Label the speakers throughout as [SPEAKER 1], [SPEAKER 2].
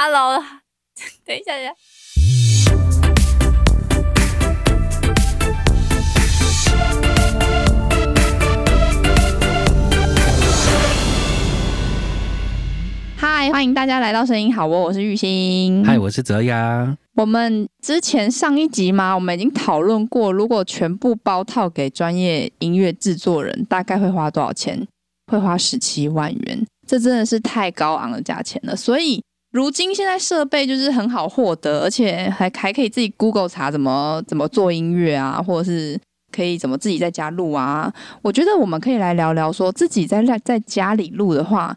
[SPEAKER 1] Hello，等一下，等一下。
[SPEAKER 2] 嗨，欢迎大家来到声音好窝，我是玉兴。
[SPEAKER 3] 嗨，我是泽雅。
[SPEAKER 2] 我们之前上一集嘛，我们已经讨论过，如果全部包套给专业音乐制作人，大概会花多少钱？会花十七万元，这真的是太高昂的价钱了。所以如今现在设备就是很好获得，而且还还可以自己 Google 查怎么怎么做音乐啊，或者是可以怎么自己在家录啊。我觉得我们可以来聊聊，说自己在在家里录的话。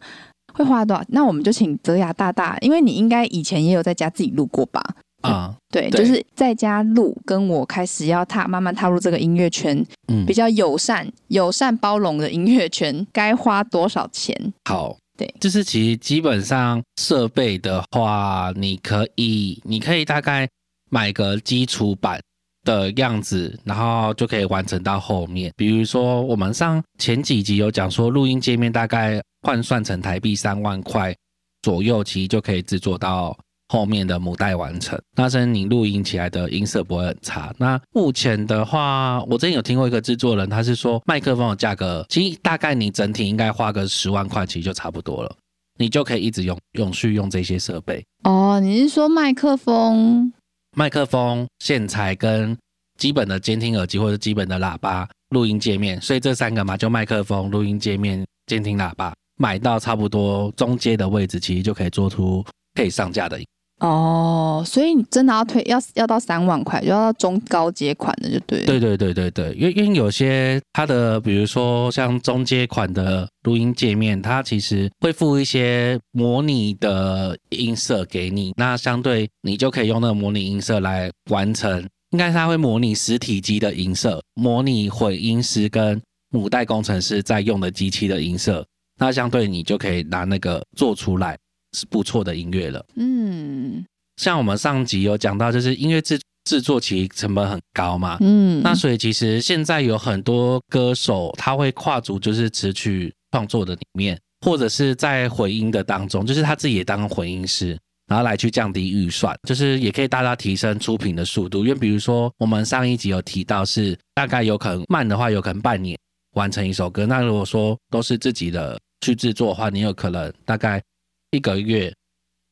[SPEAKER 2] 会花多少？那我们就请泽雅大大，因为你应该以前也有在家自己录过吧？
[SPEAKER 3] 啊，
[SPEAKER 2] 对，
[SPEAKER 3] 对
[SPEAKER 2] 就是在家录，跟我开始要踏慢慢踏入这个音乐圈，
[SPEAKER 3] 嗯
[SPEAKER 2] 比，较友善、友善包容的音乐圈，该花多少钱？
[SPEAKER 3] 好，就是其实基本上设备的话，你可以，你可以大概买个基础版的样子，然后就可以完成到后面。比如说我们上前几集有讲说，录音界面大概换算成台币三万块左右，其实就可以制作到。后面的母带完成，那甚至你录音起来的音色不会很差。那目前的话，我之前有听过一个制作人，他是说麦克风的价格，其实大概你整体应该花个十万块，其实就差不多了，你就可以一直用永续用这些设备，
[SPEAKER 2] 哦，你是说麦克风？
[SPEAKER 3] 麦克风、线材跟基本的监听耳机或者基本的喇叭、录音界面，所以这三个嘛，就麦克风、录音界面、监听喇叭，买到差不多中阶的位置，其实就可以做出可以上架的。
[SPEAKER 2] 哦，所以你真的要推要要到三万块，就要到中高阶款的，就对。
[SPEAKER 3] 对对对对对，因为因为有些它的，比如说像中阶款的录音界面，它其实会附一些模拟的音色给你，那相对你就可以用那个模拟音色来完成。应该是它会模拟实体机的音色，模拟混音师跟母带工程师在用的机器的音色，那相对你就可以拿那个做出来是不错的音乐了。
[SPEAKER 2] 嗯
[SPEAKER 3] 像我们上集有讲到，就是音乐制制作其实成本很高嘛，
[SPEAKER 2] 嗯，
[SPEAKER 3] 那所以其实现在有很多歌手他会跨足就是词曲创作的里面，或者是在混音的当中，就是他自己也当混音师，然后来去降低预算，就是也可以大大提升出品的速度。因为比如说我们上一集有提到是大概有可能慢的话，有可能半年完成一首歌。那如果说都是自己的去制作的话，你有可能大概一个月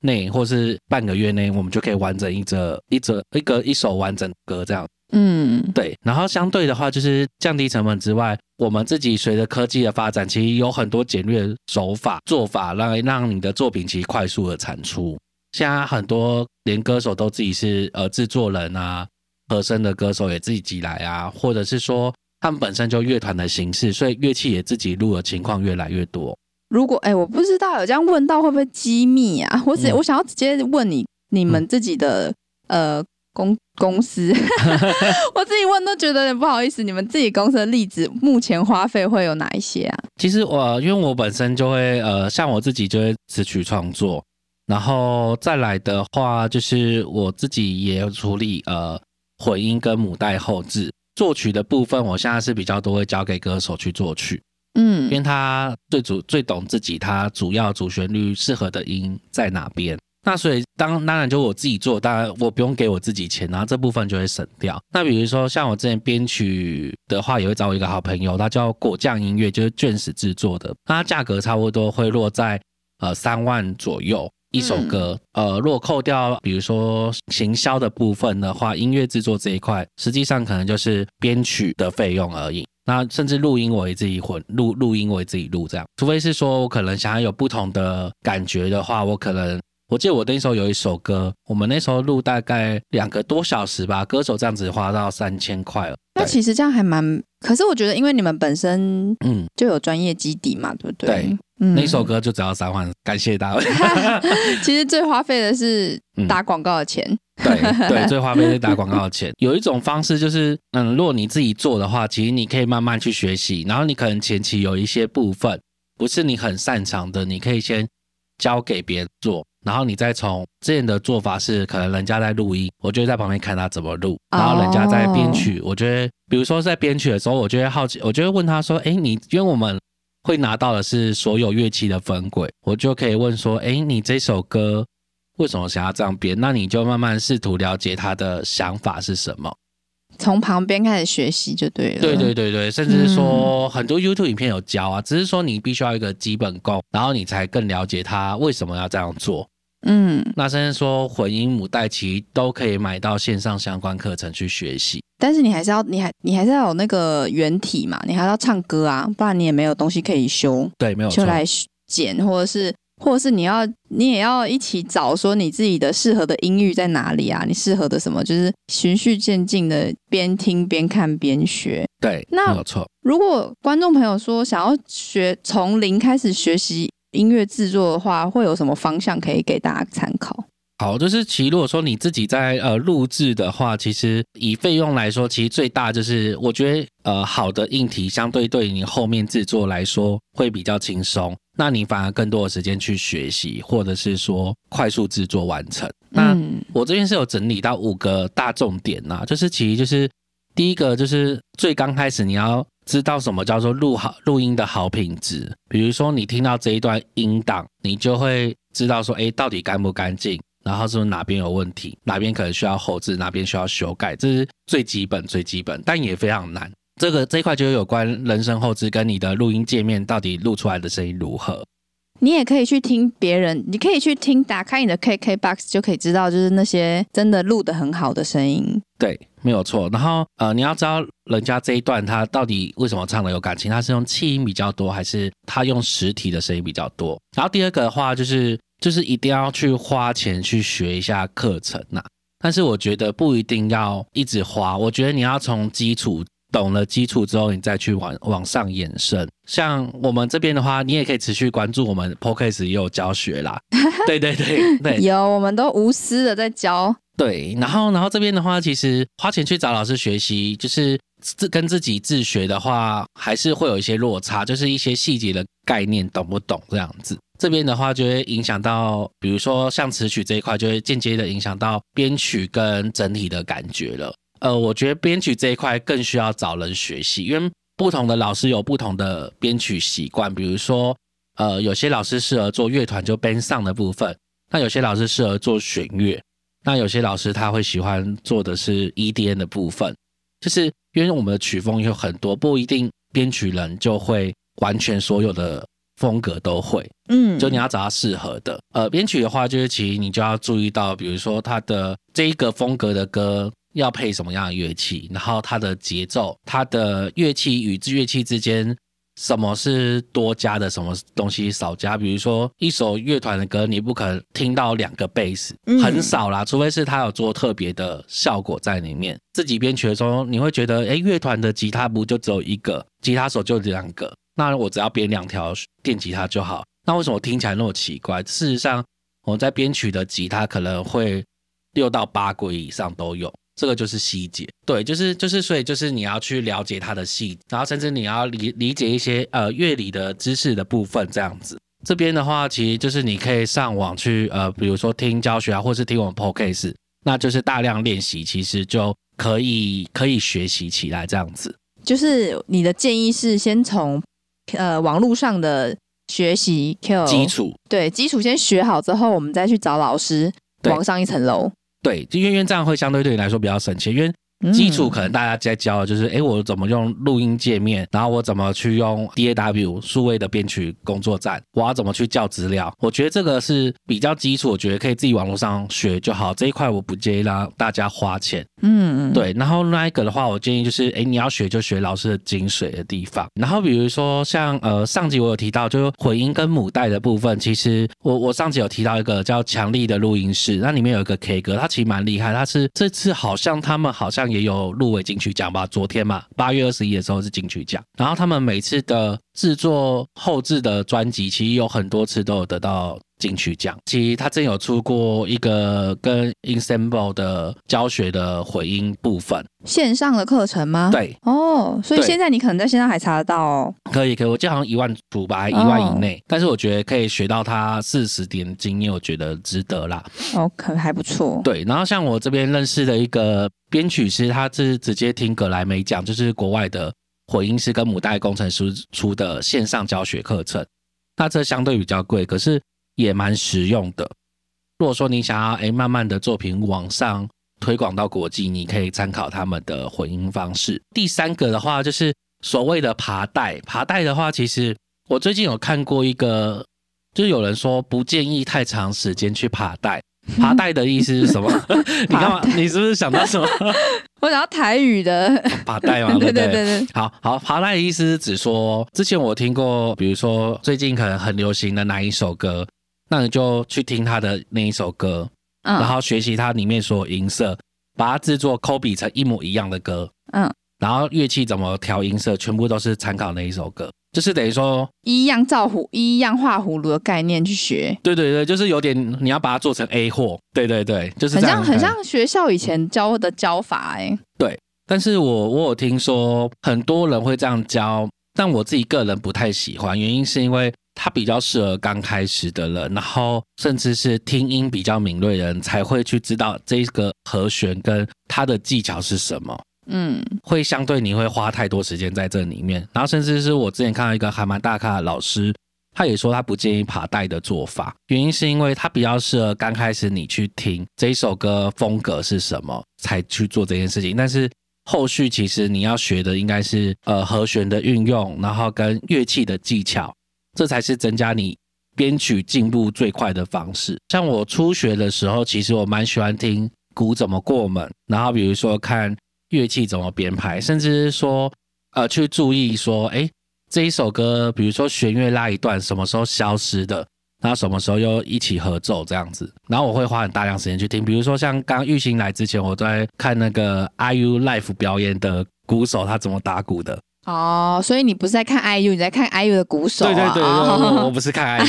[SPEAKER 3] 内或是半个月内，我们就可以完整一则一则一个一首完整歌这样。
[SPEAKER 2] 嗯
[SPEAKER 3] 对，然后相对的话，就是降低成本之外，我们自己随着科技的发展，其实有很多简略手法做法，让让你的作品其实快速的产出。现在很多连歌手都自己是呃制作人啊，和声的歌手也自己集来啊，或者是说他们本身就乐团的形式，所以乐器也自己录的情况越来越多。
[SPEAKER 2] 如果哎、我不知道有这样问到会不会机密啊？我只、
[SPEAKER 3] 嗯
[SPEAKER 2] 我想要直接问你，你们自己的、呃公公司，我自己问都觉得有点不好意思。你们自己公司的例子，目前花费会有哪一些啊？
[SPEAKER 3] 其实我因为我本身就会呃，像我自己就会词曲创作，然后再来的话就是我自己也有处理呃混音跟母带后置。作曲的部分，我现在是比较多会交给歌手去作曲，因为
[SPEAKER 2] 嗯
[SPEAKER 3] 他最主最懂自己他主要主旋律适合的音在哪边。那所以当当然就我自己做，当然我不用给我自己钱，然后这部分就会省掉。那比如说像我之前编曲的话，也会找我一个好朋友，他叫果酱音乐，就是卷石制作的，那它价格差不多会落在呃三万左右一首歌。呃，如果扣掉比如说行销的部分的话，音乐制作这一块，实际上可能就是编曲的费用而已。那甚至录音我也自己混，录录音我也自己录，这样。除非是说我可能想要有不同的感觉的话，我可能我记得我那时候有一首歌，我们那时候录大概两个多小时吧，歌手这样子花到三千块了。
[SPEAKER 2] 那其实这样还蛮，可是我觉得因为你们本身
[SPEAKER 3] 嗯，
[SPEAKER 2] 就有专业基底嘛，对不对？
[SPEAKER 3] 对，
[SPEAKER 2] 嗯
[SPEAKER 3] 那首歌就只要三万，感谢大家。
[SPEAKER 2] 其实最花费的是
[SPEAKER 3] 嗯
[SPEAKER 2] 打广告的钱。
[SPEAKER 3] 对对，最花费是打广告的钱。有一种方式就是，嗯，如果你自己做的话，其实你可以慢慢去学习，然后你可能前期有一些部分不是你很擅长的，你可以先交给别人做，然后你再从之前的做法是，可能人家在录音，我就会在旁边看他怎么录，然后人家在编曲，我觉得，比如说在编曲的时候，我就会好奇，我就会问他说，哎，你因为我们会拿到的是所有乐器的分轨，我就可以问说，哎，你这首歌为什么想要这样编？那你就慢慢试图了解他的想法是什么。
[SPEAKER 2] 从旁边开始学习就对了。
[SPEAKER 3] 对对对对，甚至是说很多 YouTube 影片有教啊，只是说你必须要一个基本功，然后你才更了解他为什么要这样做。
[SPEAKER 2] 嗯，
[SPEAKER 3] 那甚至说混音母带其实都可以买到线上相关课程去学习。
[SPEAKER 2] 但是你还是要，你还你还是要有那个原体嘛，你还要唱歌啊，不然你也没有东西可以修，
[SPEAKER 3] 对，没有错。
[SPEAKER 2] 就来剪，或者是。或者是你要，你也要一起找说你自己的适合的音域在哪里啊？你适合的什么？就是循序渐进的，边听边看边学。
[SPEAKER 3] 对，
[SPEAKER 2] 那
[SPEAKER 3] 没有错。
[SPEAKER 2] 如果观众朋友说想要学从零开始学习音乐制作的话，会有什么方向可以给大家参考？
[SPEAKER 3] 好，就是其实如果说你自己在呃录制的话，其实以费用来说，其实最大就是我觉得呃好的硬体相对对你后面制作来说会比较轻松，那你反而更多的时间去学习，或者是说快速制作完成。那我这边是有整理到五个大重点呐，就是其实就是第一个就是最刚开始你要知道什么叫做录好录音的好品质，比如说你听到这一段音档，你就会知道说，哎，到底干不干净。然后是不是哪边有问题，哪边可能需要后置，哪边需要修改，这是最基本最基本，但也非常难。这个这一块就有关人声后置跟你的录音界面到底录出来的声音如何。
[SPEAKER 2] 你也可以去听别人，你可以去听，打开你的 KK Box 就可以知道，就是那些真的录的很好的声音。
[SPEAKER 3] 对，没有错。然后呃，你要知道人家这一段他到底为什么唱的有感情，他是用气音比较多，还是他用实体的声音比较多？然后第二个的话就是。就是一定要去花钱去学一下课程呐，但是我觉得不一定要一直花，我觉得你要从基础懂了基础之后，你再去往往上延伸。像我们这边的话，你也可以持续关注我们 Podcast 也有教学啦，对对对对，
[SPEAKER 2] 有我们都无私的在教。
[SPEAKER 3] 对，然后然后这边的话，其实花钱去找老师学习，就是自跟自己自学的话，还是会有一些落差，就是一些细节的概念懂不懂这样子。这边的话就会影响到，比如说像词曲这一块，就会间接的影响到编曲跟整体的感觉了。呃，我觉得编曲这一块更需要找人学习，因为不同的老师有不同的编曲习惯。比如说，呃，有些老师适合做乐团就编上的部分，那有些老师适合做弦乐，那有些老师他会喜欢做的是 EDM 的部分。就是因为我们的曲风有很多，不一定编曲人就会完全所有的。风格都会，
[SPEAKER 2] 嗯，
[SPEAKER 3] 就你要找到适合的。呃，编曲的话，就是其实你就要注意到，比如说他的这一个风格的歌要配什么样的乐器，然后它的节奏，它的乐器与乐器之间什么是多加的，什么东西少加。比如说一首乐团的歌，你不可能听到两个贝斯，很少啦，除非是他有做特别的效果在里面。自己编曲的时候，你会觉得，哎，乐团的吉他不就只有一个，吉他手就两个。那我只要编两条电吉他就好。那为什么听起来那么奇怪？事实上，我在编曲的吉他可能会六到八轨以上都有，这个就是细节。对，就是就是，所以就是你要去了解它的细，然后甚至你要理理解一些呃乐理的知识的部分这样子。这边的话，其实就是你可以上网去呃，比如说听教学啊，或是听我们 podcast，那就是大量练习，其实就可以可以学习起来这样子。
[SPEAKER 2] 就是你的建议是先从。呃，网络上的学习
[SPEAKER 3] 基础，
[SPEAKER 2] 对基础先学好之后，我们再去找老师，往上一层楼。
[SPEAKER 3] 对，就因为这样会相对对你来说比较省钱，因为。基础可能大家在教的就是，哎，我怎么用录音界面，然后我怎么去用 DAW 数位的编曲工作站，我要怎么去教资料？我觉得这个是比较基础，我觉得可以自己网络上学就好。这一块我不建议让大家花钱。
[SPEAKER 2] 嗯嗯，
[SPEAKER 3] 对。然后那一个的话，我建议就是，哎，你要学就学老师的精髓的地方。然后比如说像呃上集我有提到，就是混音跟母带的部分，其实我我上集有提到一个叫强力的录音室，那里面有一个 K 歌，它其实蛮厉害，它是这次好像他们好像。也有入围金曲奖吧？昨天嘛，八月二十一的时候是金曲奖。然后他们每次的制作后置的专辑，其实有很多次都有得到金曲奖。其实他真有出过一个跟 Ensemble 的教学的回音部分，
[SPEAKER 2] 线上的课程吗？
[SPEAKER 3] 对，
[SPEAKER 2] 哦，所以现在你可能在线上还查得到哦。
[SPEAKER 3] 可以，可以，我记得好像一万出吧，一万以内。但是我觉得可以学到他四十点经验，我觉得值得啦。
[SPEAKER 2] 哦，可还不错。
[SPEAKER 3] 对，然后像我这边认识的一个。编曲师他是直接听格莱美奖，就是国外的混音师跟母带工程师出的线上教学课程。那这相对比较贵，可是也蛮实用的。如果说你想要哎慢慢的作品往上推广到国际，你可以参考他们的混音方式。第三个的话就是所谓的爬带，爬带的话，其实我最近有看过一个，就是有人说不建议太长时间去爬带。爬带的意思是什么？你干嘛？你是不是想到什么？
[SPEAKER 2] 我想要台语的。
[SPEAKER 3] 爬带嘛，
[SPEAKER 2] 对
[SPEAKER 3] 对
[SPEAKER 2] 对对？对，
[SPEAKER 3] 好好，爬带的意思是指说，之前我听过，比如说最近可能很流行的哪一首歌，那你就去听他的那一首歌，
[SPEAKER 2] 嗯。
[SPEAKER 3] 然后学习它里面所有音色，把它制作 copy 成一模一样的歌，
[SPEAKER 2] 嗯，
[SPEAKER 3] 然后乐器怎么调音色，全部都是参考那一首歌，就是等于说，
[SPEAKER 2] 一样照葫一样画葫芦的概念去学，
[SPEAKER 3] 对对对，就是有点你要把它做成 A 货，对对对，就是
[SPEAKER 2] 很像很像学校以前教的教法哎、
[SPEAKER 3] 但是我我有听说很多人会这样教，但我自己个人不太喜欢，原因是因为它比较适合刚开始的人，然后甚至是听音比较敏锐的人才会去知道这个和弦跟它的技巧是什么。
[SPEAKER 2] 嗯。
[SPEAKER 3] 会相对你会花太多时间在这里面，然后甚至是我之前看到一个还蛮大咖的老师，他也说他不建议爬带的做法，原因是因为他比较适合刚开始你去听这一首歌风格是什么才去做这件事情，但是后续其实你要学的应该是呃和弦的运用，然后跟乐器的技巧，这才是增加你编曲进步最快的方式。像我初学的时候，其实我蛮喜欢听鼓怎么过门，然后比如说看乐器怎么编排，甚至是说呃去注意说，哎，这一首歌，比如说弦乐拉一段，什么时候消失的，然后什么时候又一起合奏这样子，然后我会花很大量时间去听，比如说像刚玉兴来之前，我都在看那个 IU Life 表演的鼓手他怎么打鼓的。
[SPEAKER 2] 哦，所以你不是在看 IU，你在看 IU 的鼓手、啊，
[SPEAKER 3] 对对对，
[SPEAKER 2] 哦
[SPEAKER 3] 我我不是看 IU。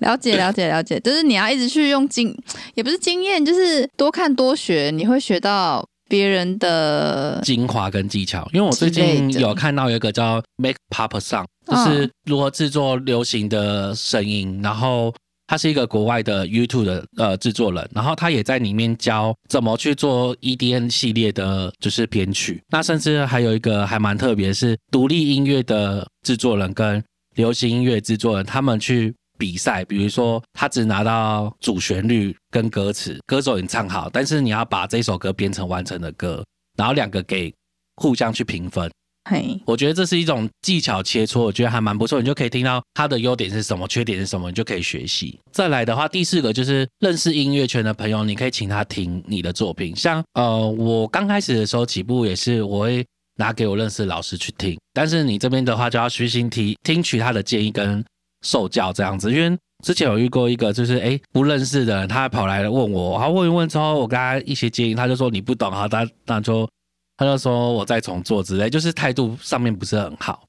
[SPEAKER 2] 了解了解了解，就是你要一直去用经，也不是经验，就是多看多学，你会学到别人的
[SPEAKER 3] 精华跟技巧，因为我最近有看到有一个叫 Make Pop Song，就是如何制作流行的声音，然后他是一个国外的 YouTube 的呃制作人，然后他也在里面教怎么去做 EDM 系列的，就是编曲。那甚至还有一个还蛮特别，是独立音乐的制作人跟流行音乐制作人，他们去比赛，比如说他只拿到主旋律跟歌词，歌手已经唱好，但是你要把这首歌编成完成的歌，然后两个给互相去评分。
[SPEAKER 2] 嘿，
[SPEAKER 3] 我觉得这是一种技巧切磋，我觉得还蛮不错。你就可以听到他的优点是什么，缺点是什么，你就可以学习。再来的话，第四个就是认识音乐圈的朋友，你可以请他听你的作品。像呃，我刚开始的时候起步也是，我会拿给我认识的老师去听，但是你这边的话就要虚心听听取他的建议跟受教这样子，因为。之前有遇过一个，就是哎不认识的人，他跑来问我，然后问一问之后，我跟他一些建议，他就说你不懂，好，他那就他就说我再重做之类，就是态度上面不是很好。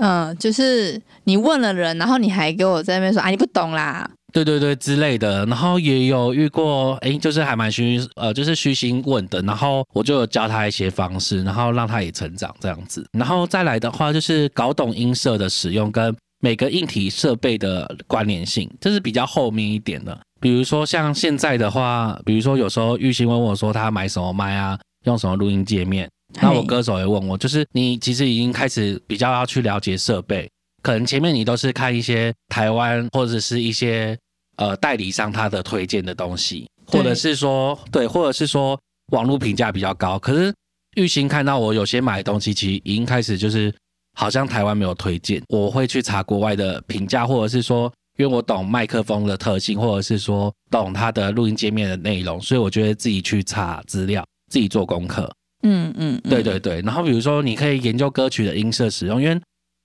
[SPEAKER 2] 嗯，就是你问了人，然后你还给我在那边说啊，你不懂啦，
[SPEAKER 3] 对对对之类的，然后也有遇过，哎，就是还蛮虚，呃，就是虚心问的，然后我就有教他一些方式，然后让他也成长这样子。然后再来的话，就是搞懂音色的使用跟每个硬体设备的关联性，这是比较后面一点的。比如说像现在的话，比如说有时候玉兴问我说他买什么麦啊，用什么录音界面，那我歌手也问我，就是你其实已经开始比较要去了解设备，可能前面你都是看一些台湾或者是一些呃代理商他的推荐的东西，或者是说对，或者是说网络评价比较高。可是玉兴看到我有些买。的东西，其实已经开始就是好像台湾没有推荐，我会去查国外的评价，或者是说。因为我懂麦克风的特性，或者是说懂它的录音界面的内容，所以我觉得自己去查资料，自己做功课。
[SPEAKER 2] 嗯嗯，嗯
[SPEAKER 3] 对对对，然后比如说你可以研究歌曲的音色使用，因为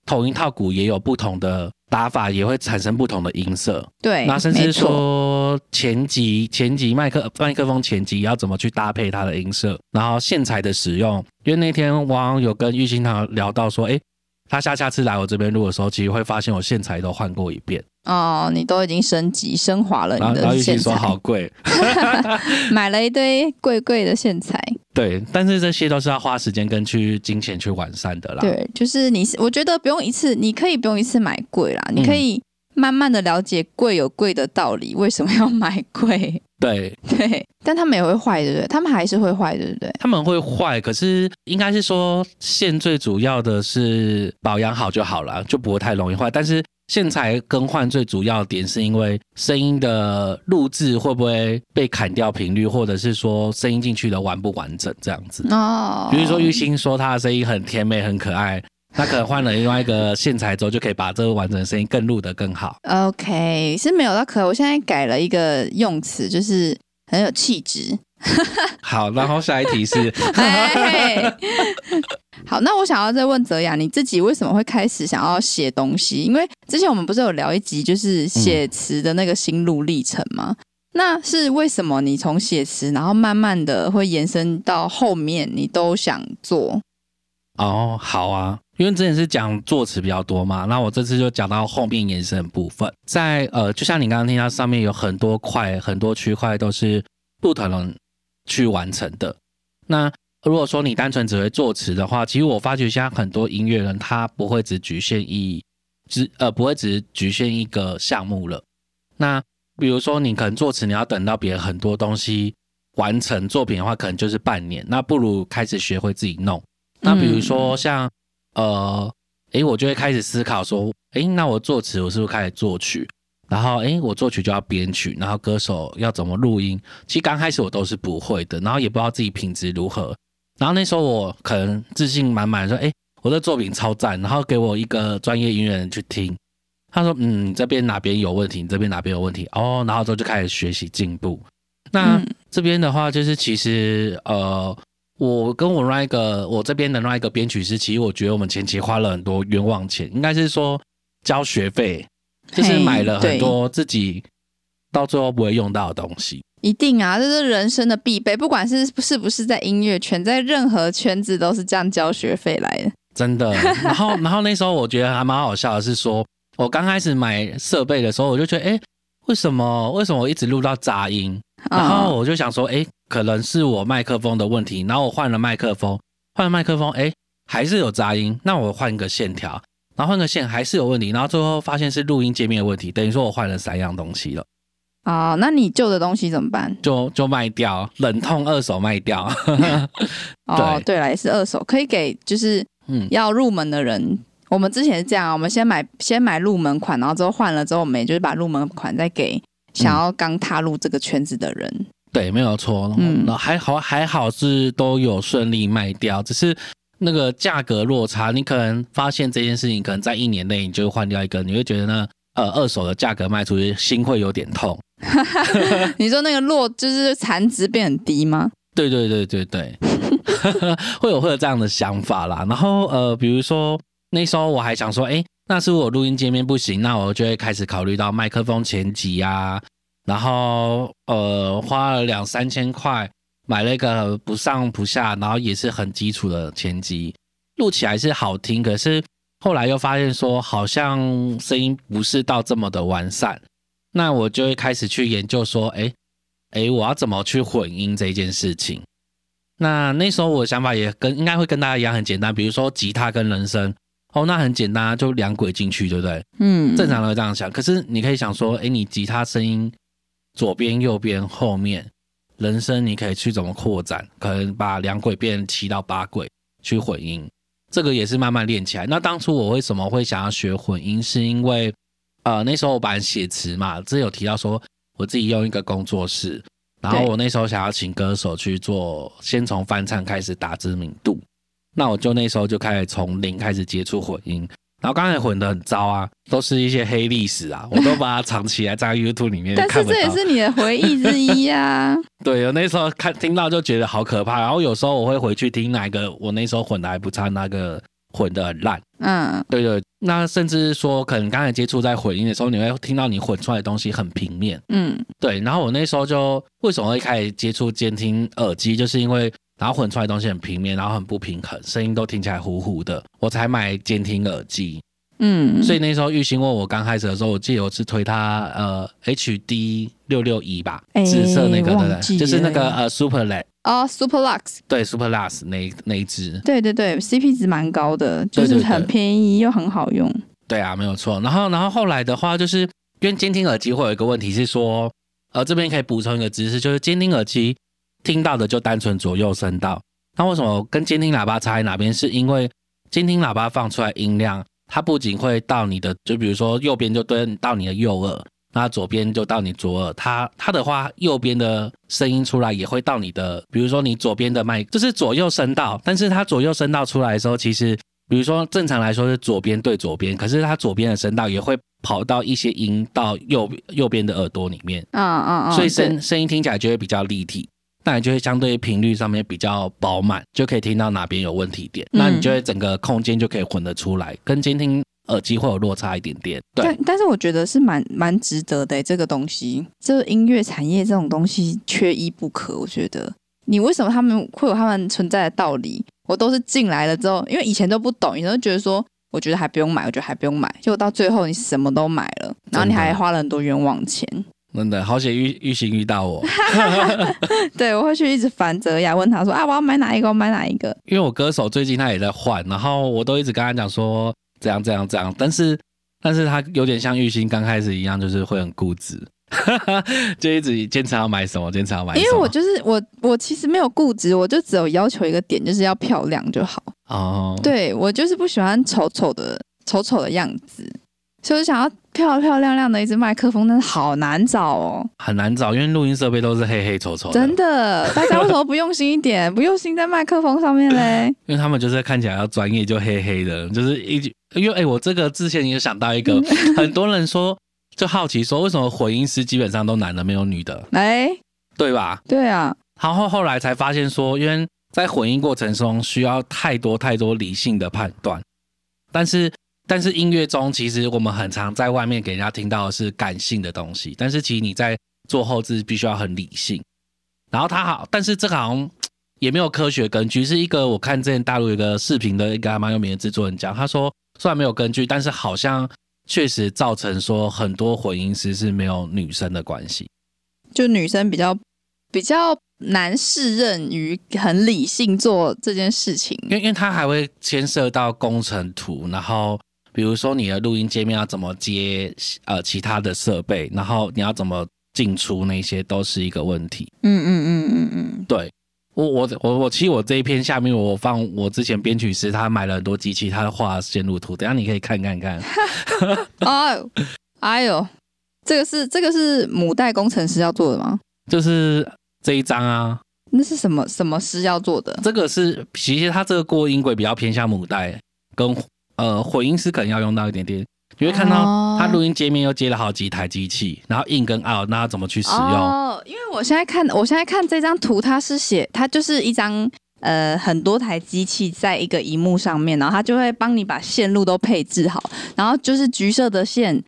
[SPEAKER 3] 同一套鼓也有不同的打法，也会产生不同的音色。
[SPEAKER 2] 对，
[SPEAKER 3] 那甚至说前级前级麦克麦克风前级要怎么去搭配它的音色，然后线材的使用，因为那天我有跟玉兴堂聊到说，哎，他下下次来我这边录的时候，其实会发现我线材都换过一遍，
[SPEAKER 2] 哦，你都已经升级升华了
[SPEAKER 3] 然后
[SPEAKER 2] 你
[SPEAKER 3] 然后说
[SPEAKER 2] 的线材，
[SPEAKER 3] 好贵，
[SPEAKER 2] 买了一堆贵贵的线材。
[SPEAKER 3] 对，但是这些都是要花时间跟去金钱去完善的啦。
[SPEAKER 2] 对，就是你，我觉得不用一次，你可以不用一次买贵啦，你可以慢慢的了解贵有贵的道理，为什么要买贵？
[SPEAKER 3] 对，
[SPEAKER 2] 对，但他们也会坏，对不对？他们还是会坏，对不对？
[SPEAKER 3] 他们会坏，可是应该是说线最主要的是保养好就好了，就不会太容易坏。但是线材更换最主要的点是因为声音的录制会不会被砍掉频率，或者是说声音进去的完不完整这样子。
[SPEAKER 2] 哦，
[SPEAKER 3] 比如说玉兴说他的声音很甜美很可爱，他可能换了另外一个线材之后，就可以把这个完整的声音更录得更好。
[SPEAKER 2] OK 是没有到可，我现在改了一个用词，就是很有气质。
[SPEAKER 3] 好，然后下一题是，
[SPEAKER 2] 哎，好，那我想要再问泽雅，你自己为什么会开始想要写东西？因为之前我们不是有聊一集，就是写词的那个心路历程吗？那是为什么你从写词，然后慢慢的会延伸到后面，你都想做？
[SPEAKER 3] 哦，好啊，因为之前是讲作词比较多嘛，那我这次就讲到后面延伸的部分，在呃，就像你刚刚听到上面有很多块，很多区块都是不同人去完成的。那如果说你单纯只会作词的话，其实我发觉现在很多音乐人他不会只局限一只呃不会只局限一个项目了。那比如说你可能作词，你要等到别人很多东西完成作品的话，可能就是半年，那不如开始学会自己弄。那比如说像、呃，诶，我就会开始思考说，诶，那我作词，我是不是开始作曲？然后，诶，我作曲就要编曲，然后歌手要怎么录音？其实刚开始我都是不会的，然后也不知道自己品质如何。然后那时候我可能自信满满说，诶，我的作品超赞，然后给我一个专业音乐人去听，他说，嗯，这边哪边有问题？你这边哪边有问题？哦，然后之后就开始学习进步。那、
[SPEAKER 2] 嗯
[SPEAKER 3] 这边的话，就是其实呃，我跟我那一个我这边的那一个编曲师，其实我觉得我们前期花了很多冤枉钱，应该是说交学费，就是买了很多自己到最后不会用到的东西。
[SPEAKER 2] 一定啊，这是人生的必备，不管是是不是在音乐圈，在任何圈子都是这样交学费来的。
[SPEAKER 3] 真的。然后，然后那时候我觉得还蛮好笑的是说，我刚开始买设备的时候，我就觉得，哎，为什么为什么我一直录到杂音？然后
[SPEAKER 2] 嗯
[SPEAKER 3] 我就想说，哎，可能是我麦克风的问题。然后我换了麦克风，换了麦克风，哎，还是有杂音。那我换一个线条，然后换个线还是有问题。然后最后发现是录音界面的问题，等于说我换了三样东西了，
[SPEAKER 2] 哦，那你旧的东西怎么办？
[SPEAKER 3] 就就卖掉，冷痛二手卖掉。
[SPEAKER 2] 哦，
[SPEAKER 3] 对
[SPEAKER 2] 对了，也是二手，可以给就是
[SPEAKER 3] 嗯，
[SPEAKER 2] 要入门的人。我们之前是这样，我们先买先买入门款，然后之后换了之后，我们也就是把入门款再给想要刚踏入这个圈子的人。
[SPEAKER 3] 对，没有错。
[SPEAKER 2] 嗯
[SPEAKER 3] 嗯，还好还好是都有顺利卖掉，只是那个价格落差，你可能发现这件事情，可能在一年内你就会换掉一个，你会觉得呢，呃，二手的价格卖出去，心会有点痛。
[SPEAKER 2] 你说那个落就是残值变很低吗？
[SPEAKER 3] 对对对对对，会有会有这样的想法啦。然后呃，比如说那时候我还想说，哎，那是我录音界面不行，那我就会开始考虑到麦克风前级啊，然后呃花了两三千块买了一个不上不下，然后也是很基础的前级，录起来是好听，可是后来又发现说好像声音不是到这么的完善，那我就会开始去研究说，哎。诶，我要怎么去混音这件事情？那那时候我的想法也跟应该会跟大家一样很简单，比如说吉他跟人声，哦，那很简单啊，就两轨进去，对不对？
[SPEAKER 2] 嗯，
[SPEAKER 3] 正常人会这样想。可是你可以想说，诶，你吉他声音左边、右边、后面，人声你可以去怎么扩展？可能把两轨变七到八轨去混音，这个也是慢慢练起来。那当初我为什么会想要学混音？是因为呃那时候我本来写词嘛，之前有提到说我自己用一个工作室，然后我那时候想要请歌手去做，先从翻唱开始打知名度。那我就那时候就开始从零开始接触混音，然后刚才混的很糟啊，都是一些黑历史啊，我都把它藏起来在 YouTube 里面
[SPEAKER 2] 但。是这也是你的回忆之一啊、
[SPEAKER 3] 对，我那时候看听到就觉得好可怕，然后有时候我会回去听哪一个我那时候混的还不差，那个混的很烂。
[SPEAKER 2] 嗯，
[SPEAKER 3] 对对，那甚至说可能刚才接触在混音的时候，你会听到你混出来的东西很平面。
[SPEAKER 2] 嗯
[SPEAKER 3] 对，然后我那时候就为什么会开始接触监听耳机，就是因为然后混出来的东西很平面，然后很不平衡，声音都听起来糊糊的，我才买监听耳机。
[SPEAKER 2] 嗯，
[SPEAKER 3] 所以那时候玉兴问我刚开始的时候，我记得我是推他呃 HD 六六一吧，
[SPEAKER 2] 哎
[SPEAKER 3] 紫色那个
[SPEAKER 2] 忘
[SPEAKER 3] 的，就是那
[SPEAKER 2] 了
[SPEAKER 3] 个呃 Super Led，
[SPEAKER 2] 哦，Super Lux，
[SPEAKER 3] 对 Super Last 那一那一只，
[SPEAKER 2] 对对对，CP 值蛮高的，就是很便宜又很好用。
[SPEAKER 3] 对啊，没有错。然后然后后来的话，就是因为监听耳机会有一个问题是说，呃这边可以补充一个知识，就是监听耳机听到的就单纯左右声道。那为什么跟监听喇叭差在哪边？是因为监听喇叭放出来音量，它不仅会到你的，就比如说右边就对到你的右耳，那左边就到你左耳。它它的话，右边的声音出来也会到你的，比如说你左边的麦，就是左右声道。但是它左右声道出来的时候，其实比如说正常来说是左边对左边，可是它左边的声道也会跑到一些音到右右边的耳朵里面，
[SPEAKER 2] 嗯嗯嗯，
[SPEAKER 3] 所以声声音听起来就会比较立体。那你就会相对频率上面比较饱满，就可以听到哪边有问题点，
[SPEAKER 2] 嗯
[SPEAKER 3] 那你就会整个空间就可以混得出来，跟监听耳机会有落差一点点。对
[SPEAKER 2] 但，但是我觉得是蛮蛮值得的欸这个东西，这个音乐产业这种东西缺一不可。我觉得你为什么他们会有他们存在的道理？我都是进来了之后，因为以前都不懂，以前都觉得说，我觉得还不用买，我觉得还不用买，结果到最后你什么都买了，然后你还花了很多冤枉钱。
[SPEAKER 3] 真的好险玉玉兴遇到我，
[SPEAKER 2] 对，我会去一直烦泽雅，问他说啊，我要买哪一个？我买哪一个？
[SPEAKER 3] 因为我歌手最近他也在换，然后我都一直跟他讲说这样这样这样，但是但是他有点像玉兴刚开始一样，就是会很固执，就一直坚持要买什么，坚持要买什么。
[SPEAKER 2] 因为我就是我，我其实没有固执，我就只有要求一个点，就是要漂亮就好。
[SPEAKER 3] 哦，
[SPEAKER 2] 对我就是不喜欢丑丑的丑丑的样子，所以我想要漂漂亮亮的一支麦克风，但是好难找哦，
[SPEAKER 3] 很难找，因为录音设备都是黑黑丑丑的，
[SPEAKER 2] 真的。大家为什么不用心一点？不用心在麦克风上面嘞？
[SPEAKER 3] 因为他们就是看起来要专业，就黑黑的，就是一句。因为哎、我这个之前也想到一个，很多人说就好奇说，为什么混音师基本上都男的没有女的，
[SPEAKER 2] 哎，
[SPEAKER 3] 对吧？
[SPEAKER 2] 对啊，
[SPEAKER 3] 然后后来才发现说，因为在混音过程中需要太多太多理性的判断，但是但是音乐中其实我们很常在外面给人家听到的是感性的东西，但是其实你在做后置必须要很理性。然后他好，但是这个好像也没有科学根据，是一个我看之前大陆有一个视频的一个还蛮有名的制作人讲，他说虽然没有根据，但是好像确实造成说很多混音师是没有女生的关系。
[SPEAKER 2] 就女生比较比较难适任于很理性做这件事情。
[SPEAKER 3] 因为因为它还会牵涉到工程图，然后比如说你的录音界面要怎么接呃其他的设备，然后你要怎么进出，那些都是一个问题。
[SPEAKER 2] 嗯嗯嗯嗯嗯，
[SPEAKER 3] 对我我我我其实我这一篇下面我放我之前编曲师他买了很多机器，他画线路图，等下你可以看看看。
[SPEAKER 2] 哎 呦哎呦，这个是这个是母带工程师要做的吗？
[SPEAKER 3] 就是这一张啊，
[SPEAKER 2] 那是什么什么师要做的？
[SPEAKER 3] 这个是其实他这个过音轨比较偏向母带，跟呃混音师可能要用到一点点。你会看到
[SPEAKER 2] 哦
[SPEAKER 3] 它录音界面又接了好几台机器，然后 in 跟 out，那要怎么去使用？
[SPEAKER 2] 哦，因为我现在看，我现在看这张图，它是写，它就是一张呃很多台机器在一个荧幕上面，然后它就会帮你把线路都配置好，然后就是橘色的线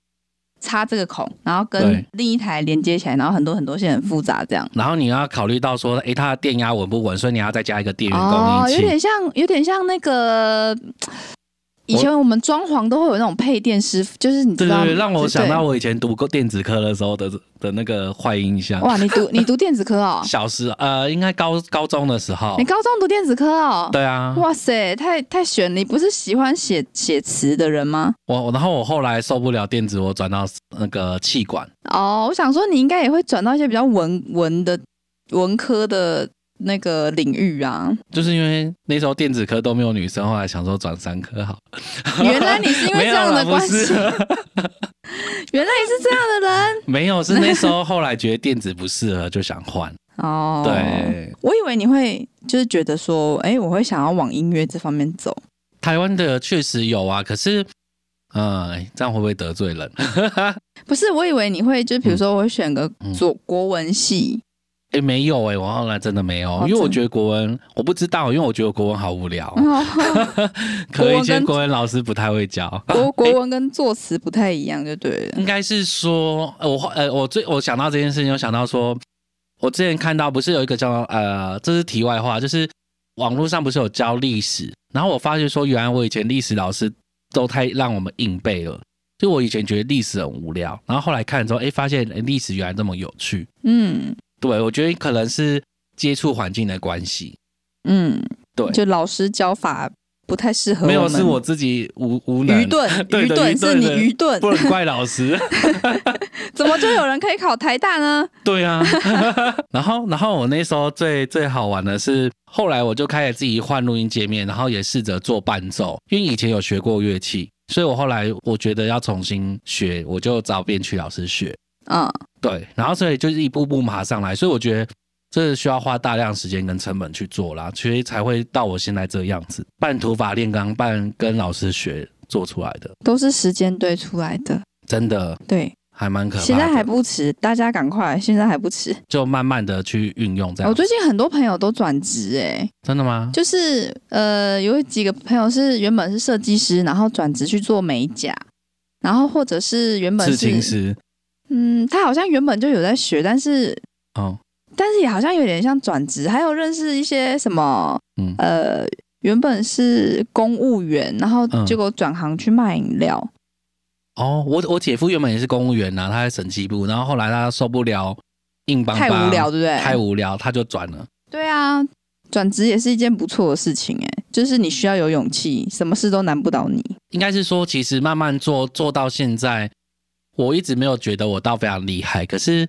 [SPEAKER 2] 插这个孔，然后跟另一台连接起来，然后很多很多线很复杂这样。
[SPEAKER 3] 然后你要考虑到说，诶，它的电压稳不稳，所以你要再加一个电源
[SPEAKER 2] 哦，
[SPEAKER 3] 供应器。
[SPEAKER 2] 有点像，有点像那个。以前我们装潢都会有那种配电师傅，就是你知道，
[SPEAKER 3] 对对对，让我想到我以前读过电子科的时候的的那个坏印象。
[SPEAKER 2] 哇，你读 你读电子科哦，
[SPEAKER 3] 小时呃，应该高高中的时候
[SPEAKER 2] 你，高中读电子科哦，
[SPEAKER 3] 对啊，
[SPEAKER 2] 哇塞，太太悬！你不是喜欢写写词的人吗？
[SPEAKER 3] 我然后我后来受不了电子，我转到那个气管。
[SPEAKER 2] 哦，我想说你应该也会转到一些比较文文的文科的那个领域啊。
[SPEAKER 3] 就是因为那时候电子科都没有女生，后来想说转三科好。
[SPEAKER 2] 原来你是因为 这样的关系，原来你是这样的人
[SPEAKER 3] 没有，是那时候后来觉得电子不适合，就想换。
[SPEAKER 2] 哦。
[SPEAKER 3] 对，
[SPEAKER 2] 我以为你会就是觉得说，哎，我会想要往音乐这方面走。
[SPEAKER 3] 台湾的确实有啊，可是，呃，这样会不会得罪人？
[SPEAKER 2] 不是，我以为你会就比如说我会选个
[SPEAKER 3] 嗯
[SPEAKER 2] 做国文系，
[SPEAKER 3] 哎，没有哎、我后来真的没有，
[SPEAKER 2] 哦
[SPEAKER 3] 因为我觉得国文我不知道，因为我觉得国文好无聊，
[SPEAKER 2] 哦
[SPEAKER 3] 可能以前
[SPEAKER 2] 国文
[SPEAKER 3] 老师不太会教。
[SPEAKER 2] 国国文跟作词不太一样，就对了。
[SPEAKER 3] 应该是说，呃我后呃，我最我想到这件事情，我想到说，我之前看到不是有一个叫呃，这是题外话，就是网络上不是有教历史，然后我发现说，原来我以前历史老师都太让我们硬背了。就我以前觉得历史很无聊，然后后来看之后，哎，发现诶历史原来这么有趣。
[SPEAKER 2] 嗯
[SPEAKER 3] 对我觉得可能是接触环境的关系，
[SPEAKER 2] 嗯，
[SPEAKER 3] 对，
[SPEAKER 2] 就老师教法不太适合
[SPEAKER 3] 没有是我自己无无能
[SPEAKER 2] 愚钝，愚钝 是你
[SPEAKER 3] 愚钝对
[SPEAKER 2] 愚钝，
[SPEAKER 3] 不能怪老师。
[SPEAKER 2] 怎么就有人可以考台大呢？
[SPEAKER 3] 对啊，然后然后我那时候最最好玩的是，后来我就开始自己换录音界面，然后也试着做伴奏，因为以前有学过乐器，所以我后来我觉得要重新学，我就找编曲老师学。
[SPEAKER 2] 嗯，
[SPEAKER 3] 对，然后所以就是一步步爬上来，所以我觉得这需要花大量时间跟成本去做啦，所以才会到我现在这个样子，半土法炼钢，半跟老师学做出来的，
[SPEAKER 2] 都是时间堆出来的。
[SPEAKER 3] 真的
[SPEAKER 2] 对，
[SPEAKER 3] 还蛮可怕的。
[SPEAKER 2] 现在还不迟，大家赶快，现在还不迟。
[SPEAKER 3] 就慢慢的去运用这样
[SPEAKER 2] 我。最近很多朋友都转职，哎，
[SPEAKER 3] 真的吗？
[SPEAKER 2] 就是呃，有几个朋友是原本是设计师，然后转职去做美甲，然后或者是原本
[SPEAKER 3] 刺青
[SPEAKER 2] 是，
[SPEAKER 3] 师，
[SPEAKER 2] 嗯，他好像原本就有在学，但是
[SPEAKER 3] 哦，
[SPEAKER 2] 但是也好像有点像转职，还有认识一些什么
[SPEAKER 3] 嗯，
[SPEAKER 2] 呃，原本是公务员，然后
[SPEAKER 3] 嗯
[SPEAKER 2] 结果转行去卖饮料。
[SPEAKER 3] 哦，我我姐夫原本也是公务员呐、他在审计部，然后后来他受不了硬邦邦，
[SPEAKER 2] 太无聊，对不对？
[SPEAKER 3] 太无聊，他就转了。
[SPEAKER 2] 对啊，转职也是一件不错的事情，哎，就是你需要有勇气，什么事都难不倒你。
[SPEAKER 3] 应该是说，其实慢慢做做到现在，我一直没有觉得我到非常厉害，可是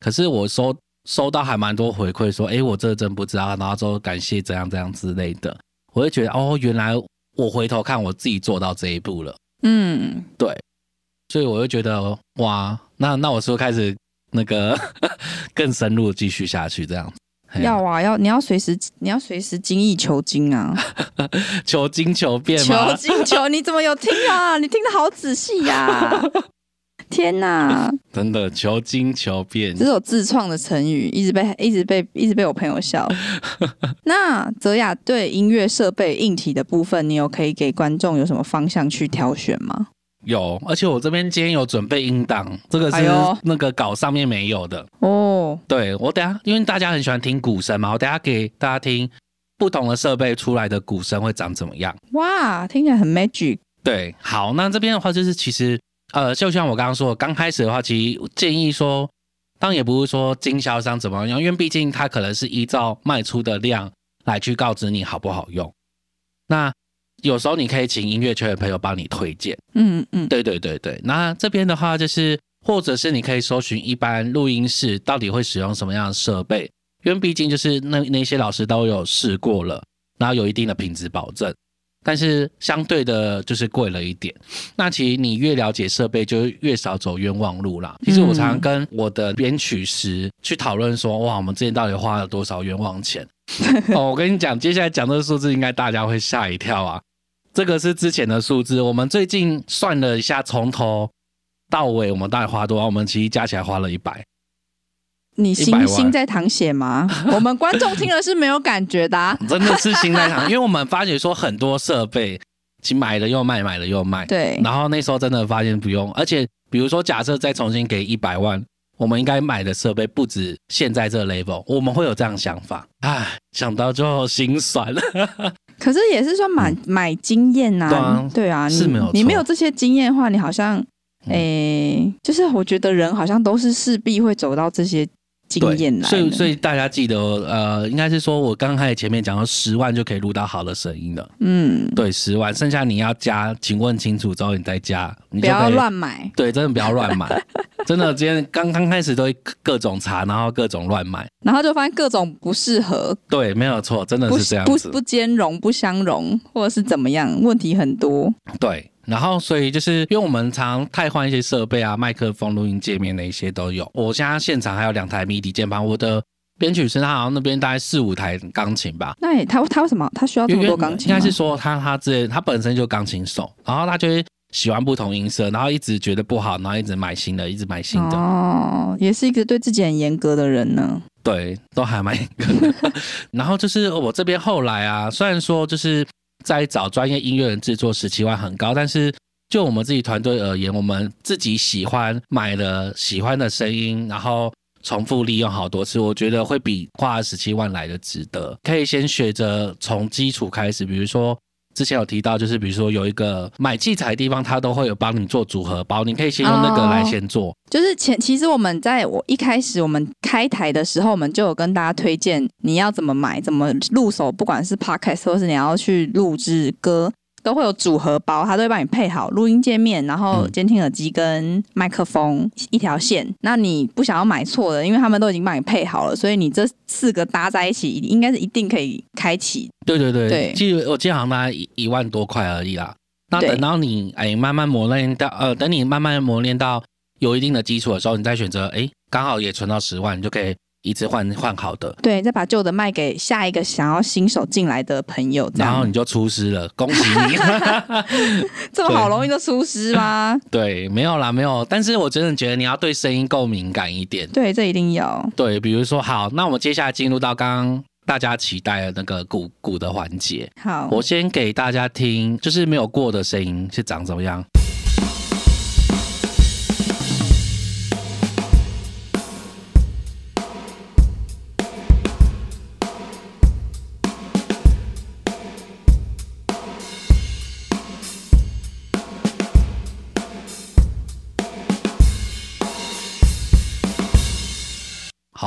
[SPEAKER 3] 可是我收收到还蛮多回馈，说，哎，我这真不知道，然后说感谢怎样怎样之类的，我会觉得，哦，原来我回头看我自己做到这一步了，
[SPEAKER 2] 嗯，对。
[SPEAKER 3] 所以我就觉得，哇，那那我是不是开始那个 更深入地继续下去这样？子？
[SPEAKER 2] 要啊，要你要随时你要随时精益求精啊，
[SPEAKER 3] 求精求变
[SPEAKER 2] 求
[SPEAKER 3] 吗？
[SPEAKER 2] 精求，你怎么有听啊？你听得好仔细呀、天哪，
[SPEAKER 3] 真的求精求变
[SPEAKER 2] 这。是我自创的成语，一直被一直被一直被我朋友笑。那泽雅对音乐设备硬体的部分，你有可以给观众有什么方向去挑选吗？
[SPEAKER 3] 有，而且我这边今天有准备音档，这个是那个稿上面没有的。
[SPEAKER 2] 哦，
[SPEAKER 3] 对我等下，因为大家很喜欢听鼓声嘛，我等下给大家听不同的设备出来的鼓声会长怎么样。
[SPEAKER 2] 哇，听起来很 magic。
[SPEAKER 3] 对，好，那这边的话就是其实呃，就像我刚刚说，刚开始的话，其实建议说，当然也不是说经销商怎么样，因为毕竟他可能是依照卖出的量来去告知你好不好用。那有时候你可以请音乐圈的朋友帮你推荐。
[SPEAKER 2] 嗯嗯，
[SPEAKER 3] 对对对对，那这边的话就是，或者是你可以搜寻一般录音室到底会使用什么样的设备，因为毕竟就是那那些老师都有试过了，然后有一定的品质保证，但是相对的就是贵了一点。那其实你越了解设备，就越少走冤枉路啦。其实我常常跟我的编曲师去讨论说，哇，我们之前到底花了多少冤枉钱？哦，我跟你讲，接下来讲这个数字，应该大家会吓一跳啊。这个是之前的数字，我们最近算了一下，从头到尾我们大概花多少？我们其实加起来花了一百。100
[SPEAKER 2] 你心心在淌血吗？我们观众听了是没有感觉的、啊。
[SPEAKER 3] 真的是心在淌，因为我们发觉说很多设备，其买了又卖，买了又卖。
[SPEAKER 2] 对，
[SPEAKER 3] 然后那时候真的发现不用，而且比如说假设再重新给一百万，我们应该买的设备不止现在这个 level，我们会有这样想法。唉，想到就心酸了。
[SPEAKER 2] 可是也是说买、买经验呐、
[SPEAKER 3] 对啊
[SPEAKER 2] 对啊，你
[SPEAKER 3] 是没有
[SPEAKER 2] 你没有这些经验的话，你好像，
[SPEAKER 3] 嗯
[SPEAKER 2] 诶、就是我觉得人好像都是势必会走到这些经验来。
[SPEAKER 3] 所以所以大家记得，呃，应该是说我刚开始前面讲到十万就可以录到好的声音了。
[SPEAKER 2] 嗯，
[SPEAKER 3] 对，十万，剩下你要加，请问清楚之后你再加，你
[SPEAKER 2] 不要。乱买。
[SPEAKER 3] 对，真的不要乱买，真的，今天刚刚开始都会各种查，然后各种乱买。
[SPEAKER 2] 然后就发现各种不适合，
[SPEAKER 3] 对，没有错，真的是这样子。
[SPEAKER 2] 不不兼容、不相容，或者是怎么样，问题很多。
[SPEAKER 3] 对，然后所以就是因为我们常汰换一些设备啊，麦克风、录音界面那一些都有。我现在现场还有两台 MIDI 键盘，我的编曲师他好像那边大概四五台钢琴吧。
[SPEAKER 2] 那也他他为什么他需要这么多钢琴吗？
[SPEAKER 3] 应该是说他他之前他本身就钢琴手，然后他就会喜欢不同音色，然后一直觉得不好，然后一直买新的，一直买新的。
[SPEAKER 2] 哦，也是一个对自己很严格的人呢。
[SPEAKER 3] 对，都还蛮严格的。然后就是我这边后来啊，虽然说就是在找专业音乐人制作十七万很高，但是就我们自己团队而言，我们自己喜欢买了喜欢的声音，然后重复利用好多次，我觉得会比花十七万来的值得。可以先学着从基础开始，比如说。之前有提到，就是比如说有一个买器材的地方，它都会有帮你做组合包，你可以先用那个来先做。
[SPEAKER 2] 就是前其实我们在我一开始我们开台的时候，我们就有跟大家推荐你要怎么买，怎么入手，不管是 podcast 或是你要去录制歌，都会有组合包，他都会帮你配好录音界面，然后
[SPEAKER 3] 嗯
[SPEAKER 2] 监听耳机跟麦克风一条线。那你不想要买错的，因为他们都已经帮你配好了，所以你这四个搭在一起，应该是一定可以开启。
[SPEAKER 3] 对对对，
[SPEAKER 2] 对
[SPEAKER 3] 记得我记得好像大概一一万多块而已啦。那等到你哎慢慢磨练到呃，等你慢慢磨练到有一定的基础的时候，你再选择哎刚好也存到十万，你就可以一次换换好的，
[SPEAKER 2] 对，再把旧的卖给下一个想要新手进来的朋友，
[SPEAKER 3] 然后你就出师了，恭喜你。
[SPEAKER 2] 这么好容易就出师吗？
[SPEAKER 3] 对，没有啦，没有。但是我真的觉得你要对声音够敏感一点。
[SPEAKER 2] 对，这一定要。
[SPEAKER 3] 对，比如说好，那我们接下来进入到刚刚大家期待的那个鼓鼓的环节。
[SPEAKER 2] 好，
[SPEAKER 3] 我先给大家听，就是没有过的声音是长怎么样。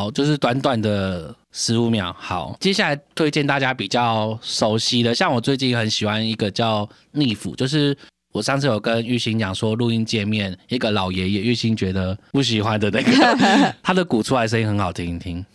[SPEAKER 3] 好，就是短短的十五秒。好，接下来推荐大家比较熟悉的，像我最近很喜欢一个叫逆腐，就是我上次有跟玉兴讲说，录音界面一个老爷爷，玉兴觉得不喜欢的那个，他的鼓出来声音很好听，听。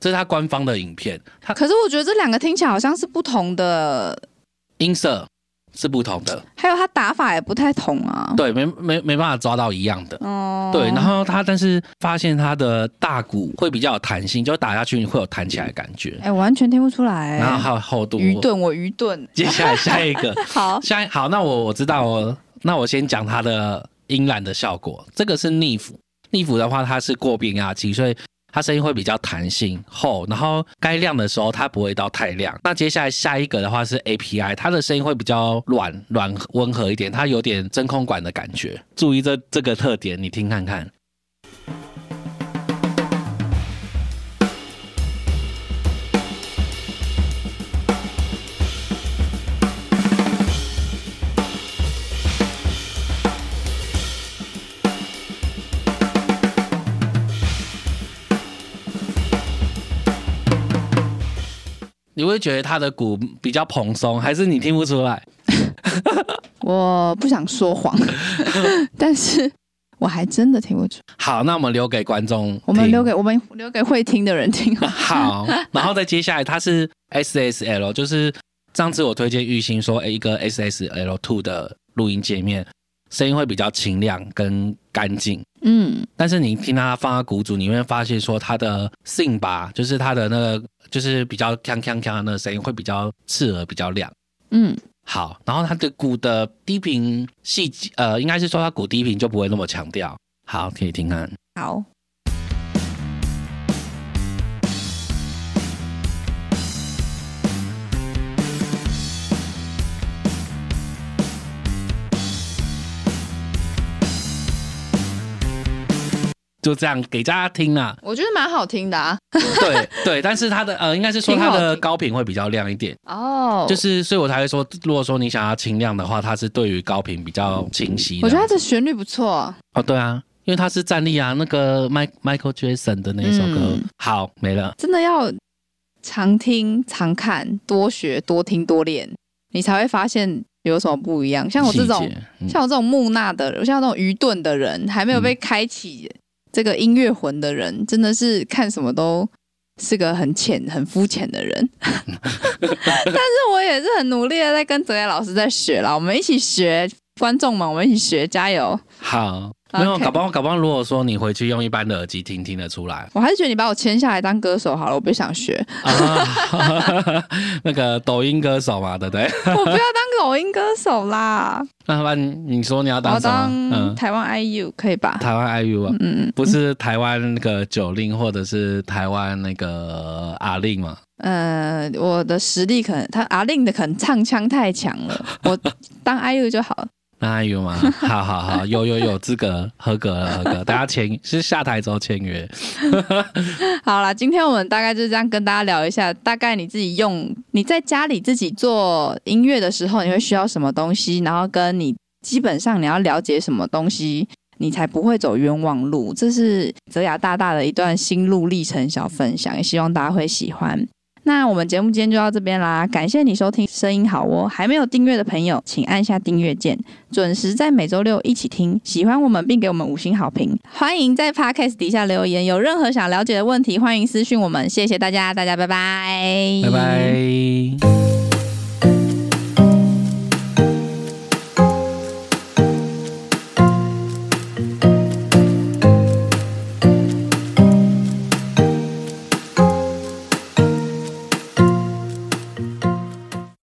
[SPEAKER 3] 这是他官方的影片，他
[SPEAKER 2] 可是我觉得这两个听起来好像是不同的，
[SPEAKER 3] 音色是不同的，
[SPEAKER 2] 还有他打法也不太同啊。
[SPEAKER 3] 对，没没没办法抓到一样的。
[SPEAKER 2] 哦，
[SPEAKER 3] 对，然后他但是发现他的大鼓会比较有弹性，就打下去会有弹起来的感觉，
[SPEAKER 2] 哎，完全听不出来。
[SPEAKER 3] 然后还有厚度。
[SPEAKER 2] 愚钝，我愚钝。
[SPEAKER 3] 接下来下一个，
[SPEAKER 2] 好，
[SPEAKER 3] 下一好，那我我知道我，那我先讲它的音染的效果。这个是逆斧，逆斧的话它是过变压器，所以它声音会比较弹性厚，然后该亮的时候它不会到太亮。那接下来下一个的话是 API，它的声音会比较软软温和一点，它有点真空管的感觉。注意这这个特点，你听看看。你会觉得他的鼓比较蓬松，还是你听不出来？
[SPEAKER 2] 我不想说谎，但是我还真的听不出。
[SPEAKER 3] 好，那我们留给观众，
[SPEAKER 2] 我们留给我们留给会听的人听。
[SPEAKER 3] 好，然后再接下来它是 SSL，就是上次我推荐玉兴说，诶一个 SSL Two 的录音界面，声音会比较清亮跟干净。
[SPEAKER 2] 嗯，
[SPEAKER 3] 但是你听他放在鼓组，你会发现说他的 sing 吧，就是他的那个就是比较锵锵锵的那个声音会比较刺耳，比较亮。
[SPEAKER 2] 嗯，
[SPEAKER 3] 好，然后他的鼓的低频细节，呃，应该是说他鼓低频就不会那么强调。好，可以听看。
[SPEAKER 2] 好。
[SPEAKER 3] 就这样给大家听啦、
[SPEAKER 2] 我觉得蛮好听的啊。
[SPEAKER 3] 对对，但是它的呃，应该是说它的高频会比较亮一点，
[SPEAKER 2] 哦，
[SPEAKER 3] 就是所以我才会说，如果说你想要清亮的话，它是对于高频比较清晰。
[SPEAKER 2] 我觉得它的旋律不错。
[SPEAKER 3] 哦，对啊，因为它是站立啊，那个 Mike Michael Jackson 的那一首歌，
[SPEAKER 2] 嗯
[SPEAKER 3] 好没了。
[SPEAKER 2] 真的要常听、常看、多学、多听、多练，你才会发现有什么不一样。像我这种像我这种木讷的人，像这种愚钝的人，还没有被开启这个音乐魂的人，真的是看什么都是个很浅、很肤浅的人。但是我也是很努力的在跟泽野老师在学啦，我们一起学，观众们，我们一起学，加油！
[SPEAKER 3] 好，没有搞不好搞不好，如果说你回去用一般的耳机听，听得出来
[SPEAKER 2] 我还是觉得你把我签下来当歌手好了，我不想学，
[SPEAKER 3] 啊。那个抖音歌手嘛，对不对？
[SPEAKER 2] 我不要当抖音歌手啦，
[SPEAKER 3] 那不然你说你要当什么？
[SPEAKER 2] 当
[SPEAKER 3] 嗯，
[SPEAKER 2] 台湾 IU 可以吧？
[SPEAKER 3] 台湾 IU 啊，
[SPEAKER 2] 嗯嗯
[SPEAKER 3] 不是台湾那个九令，或者是台湾那个阿令嘛？
[SPEAKER 2] 呃，我的实力可能他阿令的可能唱腔太强了，我当 IU 就好了。
[SPEAKER 3] 那 IU 吗？好好好，有有有资格合格了，合格。大家签是下台之后签约。
[SPEAKER 2] 好啦，今天我们大概就是这样跟大家聊一下，大概你自己用你在家里自己做音乐的时候，你会需要什么东西，然后跟你基本上你要了解什么东西，你才不会走冤枉路。这是泽雅大大的一段心路历程小分享，也希望大家会喜欢。那我们节目今天就到这边啦，感谢你收听声音好哦，还没有订阅的朋友，请按下订阅键，准时在每周六一起听。喜欢我们并给我们五星好评，欢迎在 Podcast 底下留言，有任何想了解的问题，欢迎私讯我们。谢谢大家，大家拜拜，
[SPEAKER 3] 拜拜。